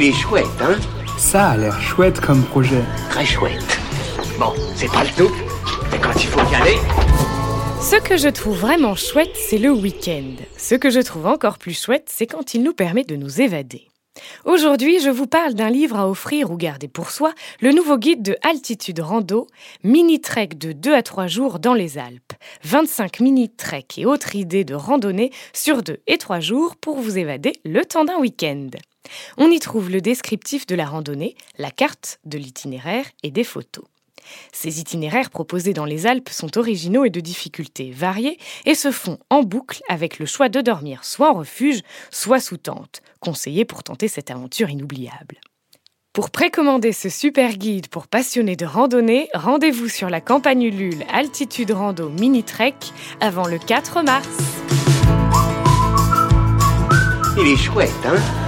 Il est chouette, hein Ça a l'air chouette comme projet. Très chouette. Bon, c'est pas le tout, mais quand il faut y aller... Ce que je trouve vraiment chouette, c'est le week-end. Ce que je trouve encore plus chouette, c'est quand il nous permet de nous évader. Aujourd'hui, je vous parle d'un livre à offrir ou garder pour soi, le nouveau guide de Altitude Rando, mini-trek de 2 à 3 jours dans les Alpes. 25 mini-trek et autres idées de randonnée sur 2 et 3 jours pour vous évader le temps d'un week-end. On y trouve le descriptif de la randonnée, la carte de l'itinéraire et des photos. Ces itinéraires proposés dans les Alpes sont originaux et de difficultés variées et se font en boucle avec le choix de dormir soit en refuge, soit sous tente, conseillé pour tenter cette aventure inoubliable. Pour précommander ce super guide pour passionnés de randonnée, rendez-vous sur la campagne Ulule Altitude Rando Mini Trek avant le 4 mars. Il est chouette, hein?